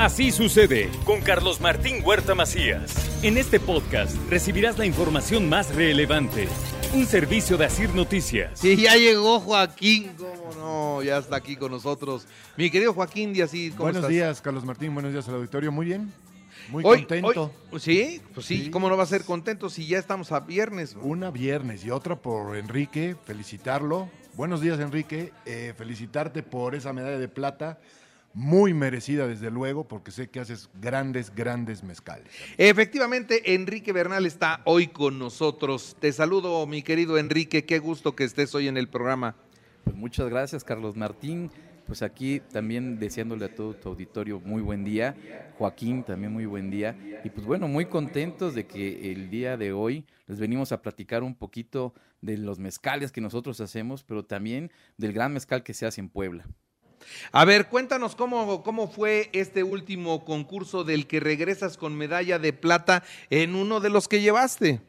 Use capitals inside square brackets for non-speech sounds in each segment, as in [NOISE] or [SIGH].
Así sucede con Carlos Martín Huerta Macías. En este podcast recibirás la información más relevante. Un servicio de Asir Noticias. Sí, ya llegó Joaquín, cómo no, ya está aquí con nosotros. Mi querido Joaquín Díaz, ¿cómo Buenos estás? días, Carlos Martín, buenos días al auditorio, muy bien. Muy Hoy- contento. hoy- sí, pues sí, Sí. ¿cómo no va a ser contento si ya estamos a viernes? Una viernes y otra por Enrique, felicitarlo. Buenos días, Enrique. Eh, felicitarte por esa medalla de plata, muy merecida desde luego, porque sé que haces grandes, grandes mezcales. Efectivamente, Enrique Bernal está hoy con nosotros. Te saludo, mi querido Enrique, qué gusto que estés hoy en el programa. Pues muchas gracias, Carlos Martín. Pues aquí también deseándole a todo tu auditorio muy buen día. Joaquín, también muy buen día. Y pues bueno, muy contentos de que el día de hoy les venimos a platicar un poquito de los mezcales que nosotros hacemos, pero también del gran mezcal que se hace en Puebla. A ver, cuéntanos cómo, cómo fue este último concurso del que regresas con medalla de plata en uno de los que llevaste.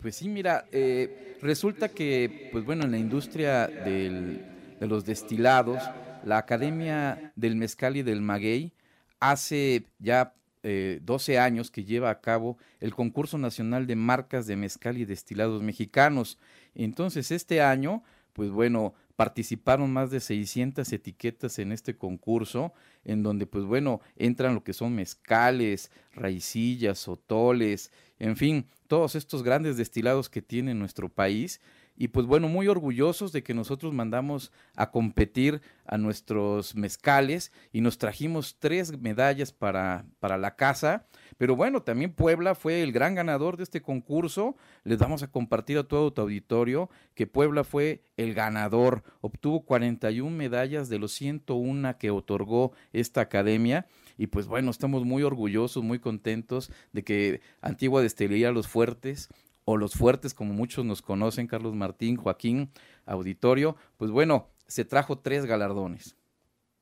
Pues sí, mira, eh, resulta que, pues bueno, en la industria de los destilados, la Academia del Mezcal y del Maguey hace ya eh, 12 años que lleva a cabo el concurso nacional de marcas de mezcal y destilados mexicanos. Entonces, este año, pues bueno, participaron más de 600 etiquetas en este concurso, en donde, pues bueno, entran lo que son mezcales, raicillas, sotoles, en fin, todos estos grandes destilados que tiene nuestro país. Y pues bueno, muy orgullosos de que nosotros mandamos a competir a nuestros mezcales y nos trajimos tres medallas para, para la casa. Pero bueno, también Puebla fue el gran ganador de este concurso. Les vamos a compartir a todo tu auditorio que Puebla fue el ganador. Obtuvo 41 medallas de los 101 que otorgó esta academia. Y pues bueno, estamos muy orgullosos, muy contentos de que Antigua Destilería Los Fuertes o Los Fuertes, como muchos nos conocen, Carlos Martín, Joaquín, auditorio, pues bueno, se trajo tres galardones.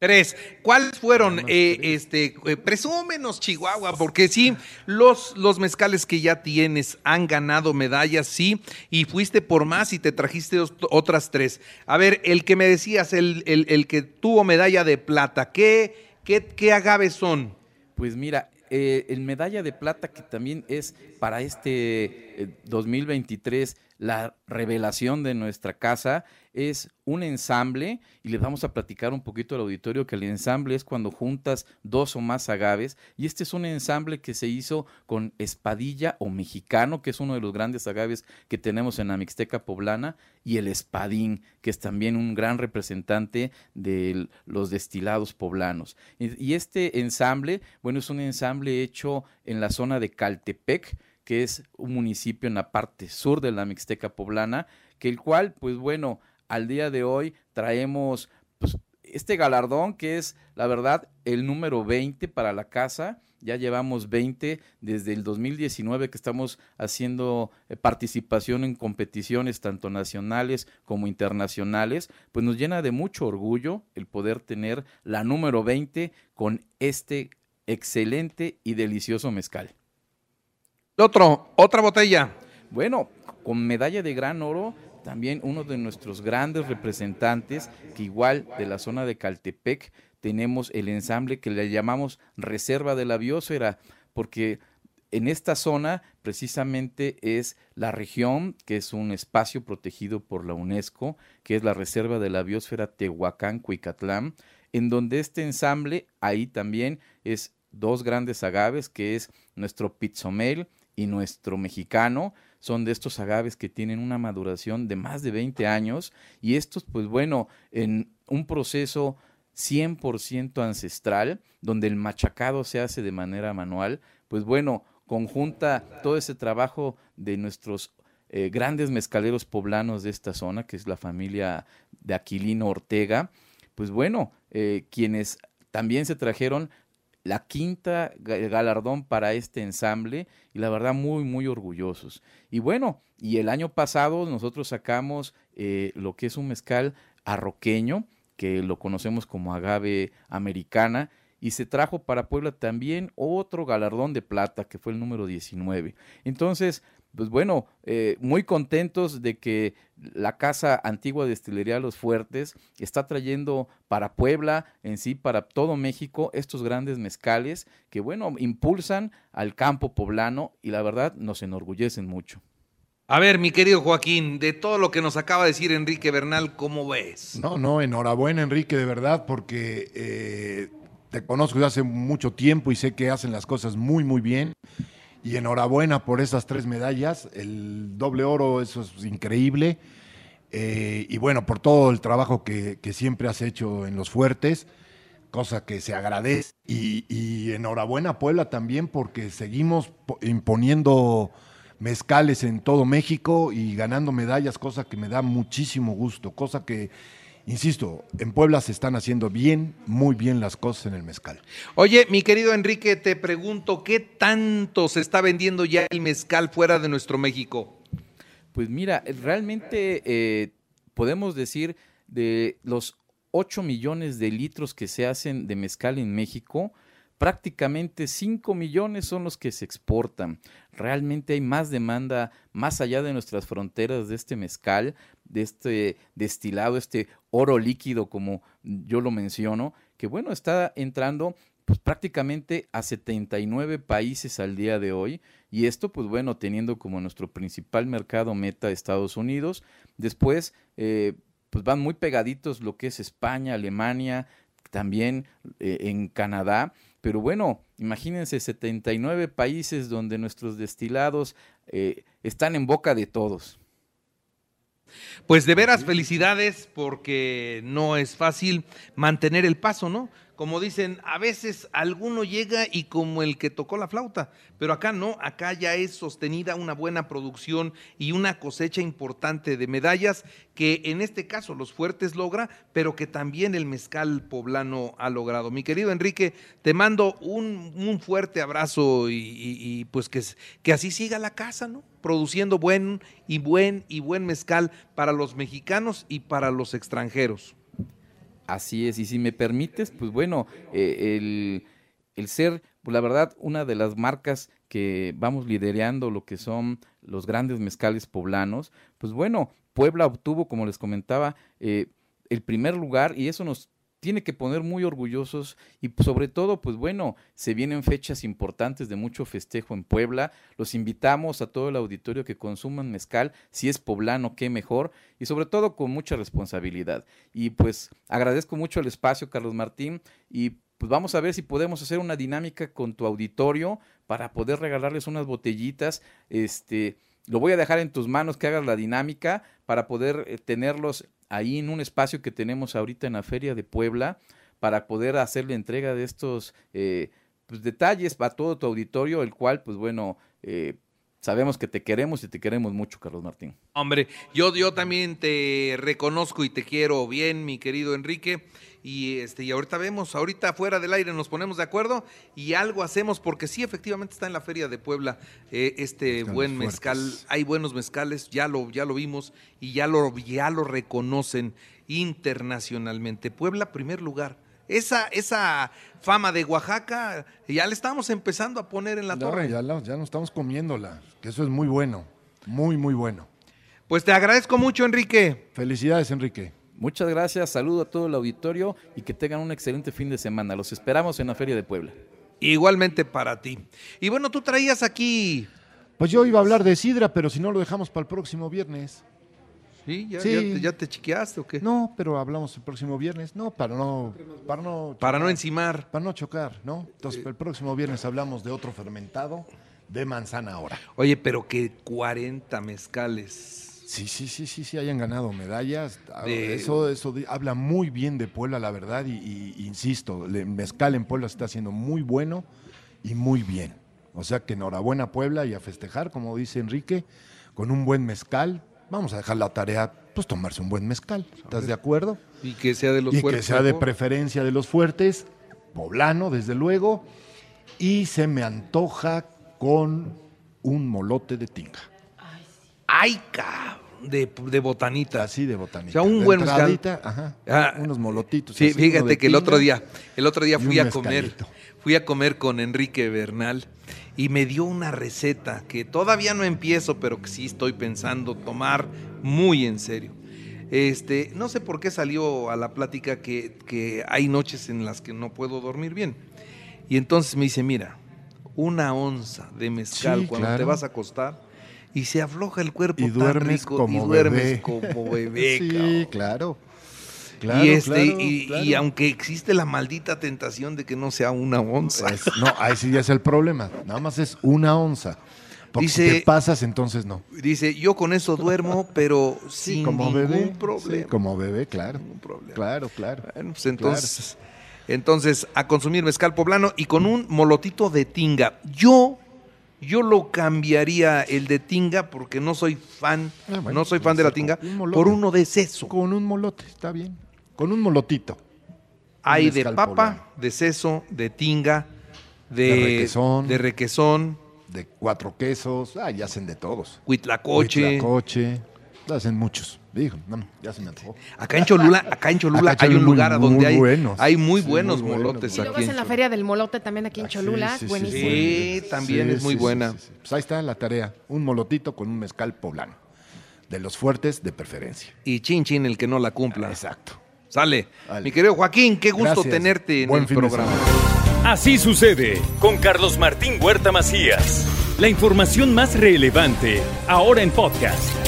Tres. ¿Cuáles fueron? Eh, este, eh, presúmenos, Chihuahua, porque sí, los, los mezcales que ya tienes han ganado medallas, sí, y fuiste por más y te trajiste os- otras tres. A ver, el que me decías, el, el- el que tuvo medalla de plata, ¿qué, qué, qué agaves son? Pues mira, eh, el medalla de plata que también es para este eh, 2023 la revelación de nuestra casa es un ensamble y les vamos a platicar un poquito al auditorio que el ensamble es cuando juntas dos o más agaves y este es un ensamble que se hizo con espadilla o mexicano que es uno de los grandes agaves que tenemos en la Mixteca poblana y el espadín que es también un gran representante de los destilados poblanos. Y este ensamble bueno es un ensamble hecho en la zona de Caltepec que es un municipio en la parte sur de la Mixteca poblana, que el cual, pues bueno, al día de hoy traemos pues, este galardón que es, la verdad, el número 20 para la casa. Ya llevamos 20 desde el 2019 que estamos haciendo eh, participación en competiciones tanto nacionales como internacionales, pues nos llena de mucho orgullo el poder tener la número 20 con este excelente y delicioso mezcal. Otro, otra botella. Bueno, con medalla de gran oro, también uno de nuestros grandes representantes, que igual de la zona de Caltepec, tenemos el ensamble que le llamamos Reserva de la Biosfera, porque en esta zona precisamente es la región, que es un espacio protegido por la UNESCO, que es la Reserva de la Biosfera Tehuacán-Cuicatlán, en donde este ensamble, ahí también es dos grandes agaves, que es nuestro Pizzomel y nuestro mexicano, son de estos agaves que tienen una maduración de más de 20 años y estos, pues bueno, en un proceso 100% ancestral, donde el machacado se hace de manera manual, pues bueno, conjunta todo ese trabajo de nuestros eh, grandes mezcaleros poblanos de esta zona, que es la familia de Aquilino Ortega, pues bueno, eh, quienes también se trajeron la quinta galardón para este ensamble y la verdad muy, muy orgullosos. Y bueno, y el año pasado nosotros sacamos eh, lo que es un mezcal arroqueño, que lo conocemos como agave americana, y se trajo para Puebla también otro galardón de plata, que fue el número 19. Entonces, pues bueno, eh, muy contentos de que la Casa Antigua Destilería Los Fuertes está trayendo para Puebla, en sí, para todo México, estos grandes mezcales que, bueno, impulsan al campo poblano y la verdad nos enorgullecen mucho. A ver, mi querido Joaquín, de todo lo que nos acaba de decir Enrique Bernal, ¿cómo ves? No, no, enhorabuena Enrique, de verdad, porque eh, te conozco desde hace mucho tiempo y sé que hacen las cosas muy, muy bien. Y enhorabuena por esas tres medallas. El doble oro, eso es increíble. Eh, y bueno, por todo el trabajo que, siempre has hecho en los fuertes, cosa que se agradece. Y, y enhorabuena Puebla también porque seguimos imponiendo mezcales en todo México y ganando medallas, cosa que me da muchísimo gusto, cosa que Insisto, en Puebla se están haciendo bien, muy bien las cosas en el mezcal. Oye, mi querido Enrique, te pregunto, ¿qué tanto se está vendiendo ya el mezcal fuera de nuestro México? Pues mira, realmente eh, podemos decir de los 8 millones de litros que se hacen de mezcal en México, prácticamente 5 millones son los que se exportan. Realmente hay más demanda más allá de nuestras fronteras de este mezcal, de este destilado, este oro líquido como yo lo menciono, que bueno, está entrando pues prácticamente a 79 países al día de hoy. Y esto pues bueno teniendo como nuestro principal mercado meta Estados Unidos. Después eh, pues van muy pegaditos lo que es España Alemania también eh, en Canadá pero bueno, imagínense 79 países donde nuestros destilados eh, están en boca de todos. Pues de veras felicidades porque no es fácil mantener el paso, ¿no? Como dicen, a veces alguno llega y como el que tocó la flauta, pero acá no, acá ya es sostenida una buena producción y una cosecha importante de medallas que en este caso los fuertes logra, pero que también el mezcal poblano ha logrado. Mi querido Enrique, te mando un, fuerte abrazo y, pues que, que así siga la casa, ¿no? Produciendo buen y buen y buen mezcal para los mexicanos y para los extranjeros. Así es, y si me permites, pues bueno, eh, el, ser, pues la verdad, una de las marcas que vamos liderando lo que son los grandes mezcales poblanos, pues bueno, Puebla obtuvo, como les comentaba, eh, el primer lugar y eso nos tiene que poner muy orgullosos y sobre todo, pues bueno, se vienen fechas importantes de mucho festejo en Puebla. Los invitamos a todo el auditorio que consuman mezcal, si es poblano, qué mejor, y sobre todo con mucha responsabilidad. Y pues agradezco mucho el espacio, Carlos Martín, y pues vamos a ver si podemos hacer una dinámica con tu auditorio para poder regalarles unas botellitas, este, lo voy a dejar en tus manos que hagas la dinámica para poder eh, tenerlos ahí en un espacio que tenemos ahorita en la Feria de Puebla para poder hacer la entrega de estos eh, pues, detalles para todo tu auditorio, el cual, pues bueno, eh, sabemos que te queremos y te queremos mucho, Carlos Martín. Hombre, yo, yo también te reconozco y te quiero bien, mi querido Enrique. Y este, y ahorita vemos, ahorita fuera del aire nos ponemos de acuerdo y algo hacemos, porque sí, efectivamente está en la Feria de Puebla eh, este buen mezcal. Hay buenos mezcales, ya lo, ya lo vimos y ya lo, ya lo reconocen internacionalmente. Puebla, primer lugar. Esa, esa fama de Oaxaca ya le estamos empezando a poner en la torre. Ya, ya nos estamos comiéndola, que eso es muy bueno, muy, muy bueno. Pues te agradezco mucho, Enrique. Felicidades, Enrique. Muchas gracias, saludo a todo el auditorio y que tengan un excelente fin de semana. Los esperamos en la Feria de Puebla. Igualmente para ti. Y bueno, tú traías aquí... Pues yo iba a hablar de Sidra, pero si no lo dejamos para el próximo viernes. ¿Sí? ¿Ya, te, ya, chiqueaste o qué? No, pero hablamos el próximo viernes. No, para no... Para no, para no encimar. Para no chocar, ¿no? Entonces, el próximo viernes hablamos de otro fermentado de manzana ahora. Oye, pero que 40 mezcales Sí, sí, sí, sí, sí, hayan ganado medallas. Eso, eso habla muy bien de Puebla, la verdad, y, insisto, el mezcal en Puebla está haciendo muy bueno y muy bien. O sea que enhorabuena Puebla y a festejar, como dice Enrique, con un buen mezcal. Vamos a dejar la tarea, pues tomarse un buen mezcal. ¿Estás de acuerdo? Y que sea de los y fuertes. que sea de preferencia de los fuertes. poblano, desde luego, y se me antoja con un molote de tinga. Cabrón, de, de botanita. Así de botanita. O sea, un De buen mezcal. ajá, Ah, unos molotitos. Sí, así, fíjate que el otro día, el otro día fui a comer, fui a comer con Enrique Bernal y me dio una receta que todavía no empiezo, pero que sí estoy pensando tomar muy en serio. Este, no sé por qué salió a la plática que, que hay noches en las que no puedo dormir bien. Y entonces me dice, mira, una onza de mezcal Sí, cuando te vas a acostar y se afloja el cuerpo Y tan duermes rico, como y duermes bebé. como bebé. [LAUGHS] sí, cabrón. claro. Claro, y, este, claro, y, claro. y aunque existe la maldita tentación de que no sea una onza. Es- no, ahí sí ya es el problema. Nada más es una onza. Porque Dice- si te pasas, entonces no. Dice, yo con eso duermo, [LAUGHS] pero sin como ningún bebé. problema. sí, como bebé, claro. Problema. Claro, claro. Bueno, pues entonces, entonces, a consumir mezcal poblano y con un molotito de tinga. Yo, yo lo cambiaría el de tinga porque no soy fan, Ah, bueno, no soy fan de la pues, tinga, un por uno de seso. Con un molote, está bien. Con un molotito. Hay de papa, de seso, de tinga, de, De requesón. de requesón, De cuatro quesos. Ah, ya hacen de todos. huitlacoche. coche. Hacen muchos. No, ya se me antojó. Acá en Cholula, acá en Cholula Acá en hay un lugar a muy donde hay, buenos. hay muy Sí, buenos muy molotes Y luego aquí. hacen la feria del molote también aquí en Ah, Cholula, sí, sí, sí, buenísimo. Sí, también es muy buena. sí, sí. Pues ahí está la tarea. Un molotito con un mezcal poblano. De los fuertes de preferencia. Y chin chin el que no la cumpla. Exacto. Sale. Vale. Mi querido Joaquín, qué gusto Gracias. tenerte en Buen el programa. Así sucede con Carlos Martín Huerta Macías. La información más relevante ahora en podcast.